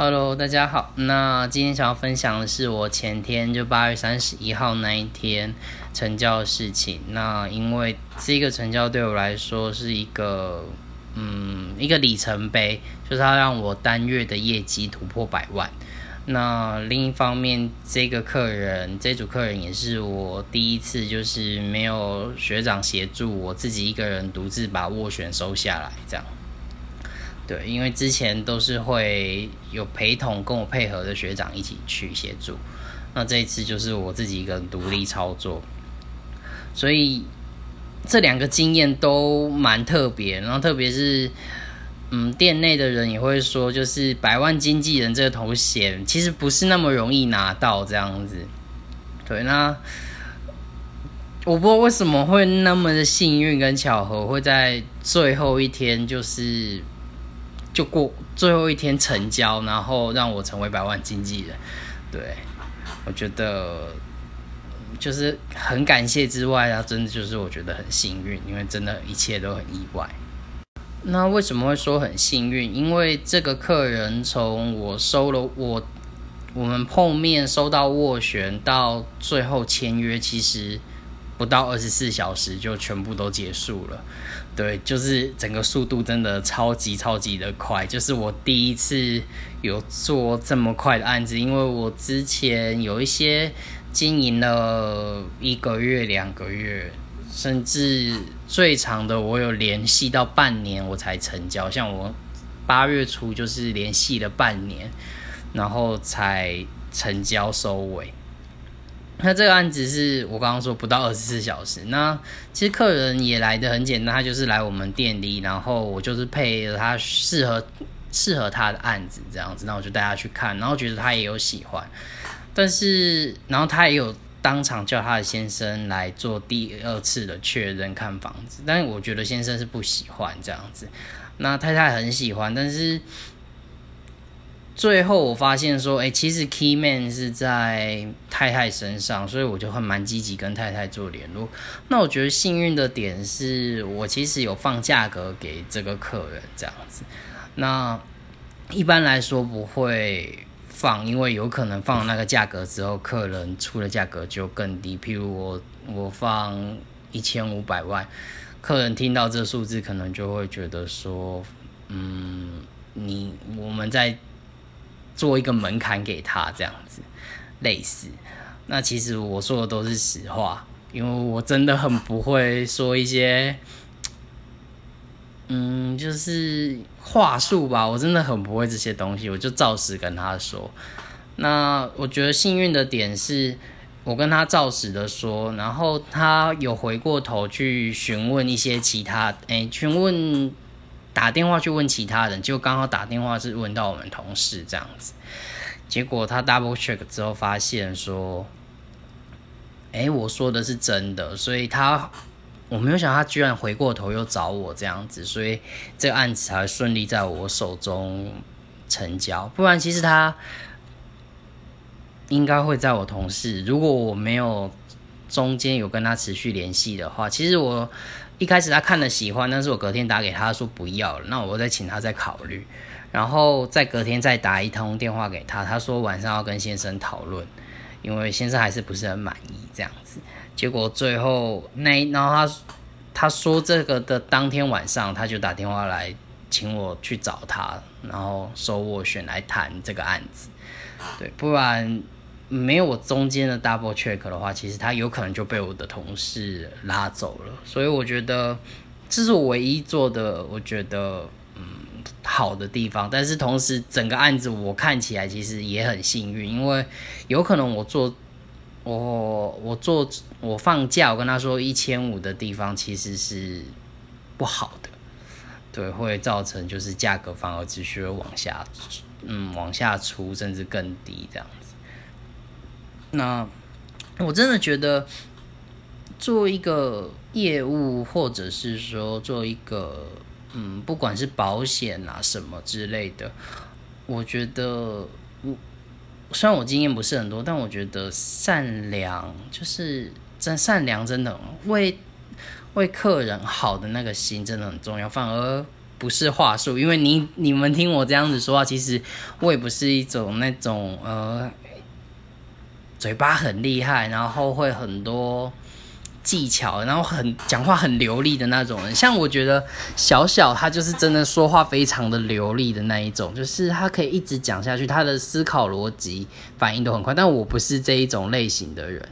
Hello，大家好。那今天想要分享的是我前天就八月三十一号那一天成交的事情。那因为这个成交对我来说是一个嗯一个里程碑，就是它让我单月的业绩突破百万。那另一方面，这个客人这组客人也是我第一次就是没有学长协助，我自己一个人独自把斡旋收下来这样。对，因为之前都是会有陪同跟我配合的学长一起去协助，那这一次就是我自己一个人独立操作，所以这两个经验都蛮特别。然后特别是，嗯，店内的人也会说，就是百万经纪人这个头衔其实不是那么容易拿到这样子。对，那我不知道为什么会那么的幸运跟巧合，会在最后一天就是。就过最后一天成交，然后让我成为百万经纪人。对，我觉得就是很感谢之外啊，真的就是我觉得很幸运，因为真的一切都很意外。那为什么会说很幸运？因为这个客人从我收了我我们碰面收到斡旋到最后签约，其实不到二十四小时就全部都结束了。对，就是整个速度真的超级超级的快，就是我第一次有做这么快的案子，因为我之前有一些经营了一个月、两个月，甚至最长的我有联系到半年我才成交，像我八月初就是联系了半年，然后才成交收尾。那这个案子是我刚刚说不到二十四小时。那其实客人也来的很简单，他就是来我们店里，然后我就是配了他适合适合他的案子这样子，那我就带他去看，然后觉得他也有喜欢，但是然后他也有当场叫他的先生来做第二次的确认看房子，但是我觉得先生是不喜欢这样子，那太太很喜欢，但是。最后我发现说，哎，其实 key man 是在太太身上，所以我就会蛮积极跟太太做联络。那我觉得幸运的点是我其实有放价格给这个客人这样子。那一般来说不会放，因为有可能放那个价格之后，客人出的价格就更低。譬如我我放一千五百万，客人听到这数字可能就会觉得说，嗯，你我们在。做一个门槛给他，这样子类似。那其实我说的都是实话，因为我真的很不会说一些，嗯，就是话术吧。我真的很不会这些东西，我就照实跟他说。那我觉得幸运的点是，我跟他照实的说，然后他有回过头去询问一些其他，哎，询问。打电话去问其他人，就刚好打电话是问到我们同事这样子，结果他 double check 之后发现说，哎，我说的是真的，所以他我没有想他居然回过头又找我这样子，所以这个案子才顺利在我手中成交，不然其实他应该会在我同事，如果我没有中间有跟他持续联系的话，其实我。一开始他看了喜欢，但是我隔天打给他说不要了，那我再请他再考虑，然后再隔天再打一通电话给他，他说晚上要跟先生讨论，因为先生还是不是很满意这样子。结果最后那然后他他说这个的当天晚上他就打电话来请我去找他，然后收我选来谈这个案子，对，不然。没有我中间的 double check 的话，其实他有可能就被我的同事拉走了。所以我觉得这是我唯一做的，我觉得嗯好的地方。但是同时整个案子我看起来其实也很幸运，因为有可能我做我我做我放假，我跟他说一千五的地方其实是不好的，对，会造成就是价格反而只需要往下嗯往下出，甚至更低这样子。那我真的觉得，做一个业务，或者是说做一个，嗯，不管是保险啊什么之类的，我觉得，我虽然我经验不是很多，但我觉得善良就是真善良，真的为为客人好的那个心真的很重要。反而不是话术，因为你你们听我这样子说话，其实我也不是一种那种呃嘴巴很厉害，然后会很多技巧，然后很讲话很流利的那种人。像我觉得小小他就是真的说话非常的流利的那一种，就是他可以一直讲下去，他的思考逻辑反应都很快。但我不是这一种类型的人。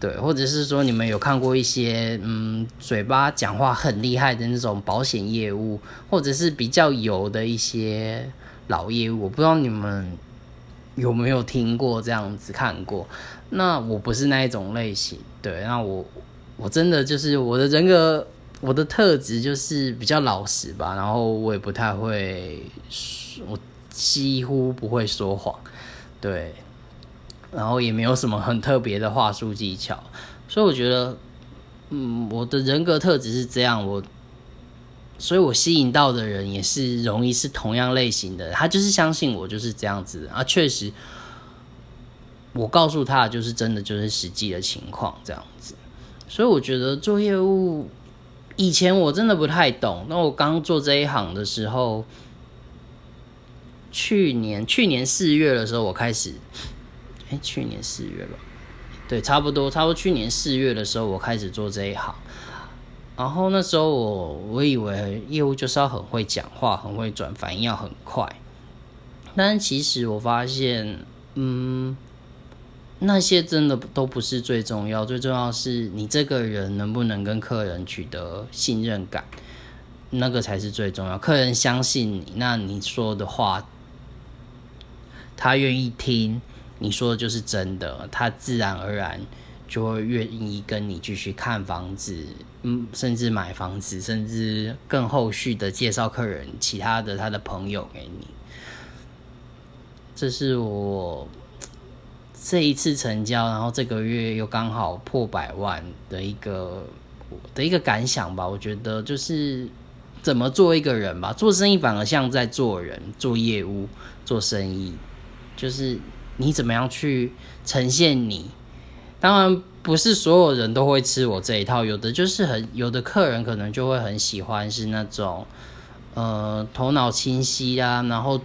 对，或者是说你们有看过一些嗯，嘴巴讲话很厉害的那种保险业务，或者是比较油的一些老业务，我不知道你们有没有听过这样子看过。那我不是那一种类型，对，那我我真的就是我的人格，我的特质就是比较老实吧，然后我也不太会，我几乎不会说谎，对。然后也没有什么很特别的话术技巧，所以我觉得，嗯，我的人格特质是这样，我，所以我吸引到的人也是容易是同样类型的，他就是相信我就是这样子啊，确实，我告诉他就是真的就是实际的情况这样子，所以我觉得做业务，以前我真的不太懂，那我刚做这一行的时候，去年去年四月的时候我开始。哎，去年四月吧，对，差不多，差不多去年四月的时候，我开始做这一行。然后那时候我我以为业务就是要很会讲话，很会转，反应要很快。但其实我发现，嗯，那些真的都不是最重要，最重要是你这个人能不能跟客人取得信任感，那个才是最重要。客人相信你，那你说的话，他愿意听。你说的就是真的，他自然而然就会愿意跟你继续看房子，嗯，甚至买房子，甚至更后续的介绍客人其他的他的朋友给你。这是我这一次成交，然后这个月又刚好破百万的一个的一个感想吧。我觉得就是怎么做一个人吧，做生意反而像在做人，做业务，做生意，就是。你怎么样去呈现你？当然不是所有人都会吃我这一套，有的就是很有的客人可能就会很喜欢是那种，呃，头脑清晰啊，然后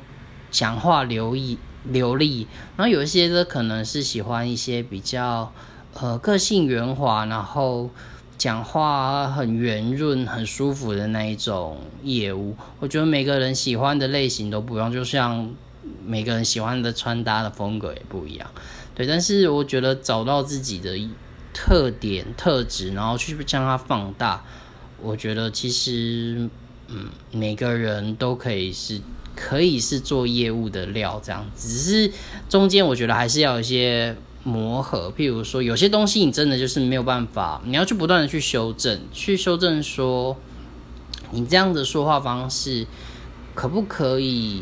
讲话流利流利，然后有一些的可能是喜欢一些比较呃个性圆滑，然后讲话很圆润、很舒服的那一种业务。我觉得每个人喜欢的类型都不一样，就像。每个人喜欢的穿搭的风格也不一样，对，但是我觉得找到自己的特点特质，然后去将它放大，我觉得其实，嗯，每个人都可以是可以是做业务的料，这样，只是中间我觉得还是要有一些磨合，譬如说有些东西你真的就是没有办法，你要去不断的去修正，去修正说你这样的说话方式可不可以。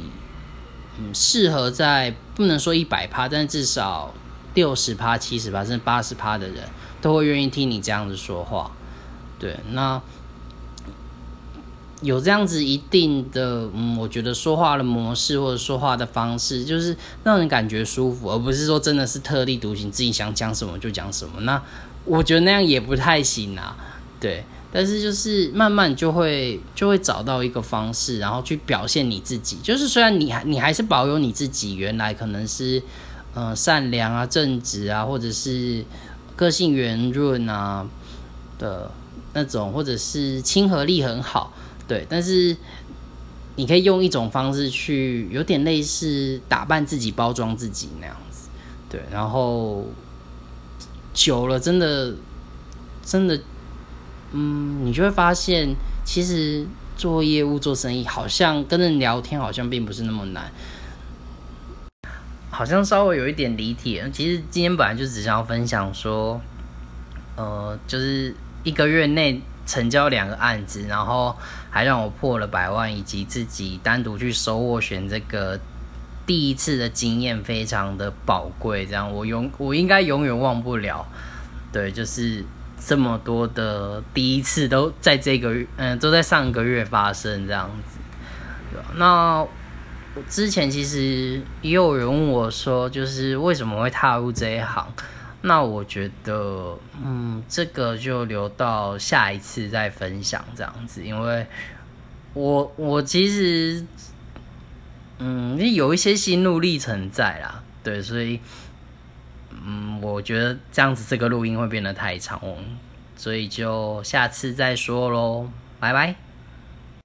适合在不能说一百趴，但至少六十趴、七十趴甚至八十趴的人都会愿意听你这样子说话。对，那有这样子一定的，嗯，我觉得说话的模式或者说话的方式，就是让人感觉舒服，而不是说真的是特立独行，自己想讲什么就讲什么。那我觉得那样也不太行啊。对。但是就是慢慢就会就会找到一个方式，然后去表现你自己。就是虽然你还你还是保有你自己原来可能是嗯善良啊、正直啊，或者是个性圆润啊的那种，或者是亲和力很好，对。但是你可以用一种方式去有点类似打扮自己、包装自己那样子，对。然后久了，真的真的。嗯，你就会发现，其实做业务、做生意，好像跟人聊天，好像并不是那么难。好像稍微有一点离题。其实今天本来就只想要分享说，呃，就是一个月内成交两个案子，然后还让我破了百万，以及自己单独去收斡旋这个第一次的经验，非常的宝贵。这样，我永我应该永远忘不了。对，就是。这么多的第一次都在这个月，嗯，都在上个月发生这样子。那之前其实也有人问我说，就是为什么会踏入这一行？那我觉得，嗯，这个就留到下一次再分享这样子，因为我我其实，嗯，有一些心路历程在啦，对，所以，嗯，我觉得这样子这个录音会变得太长哦，所以就下次再说喽，拜拜。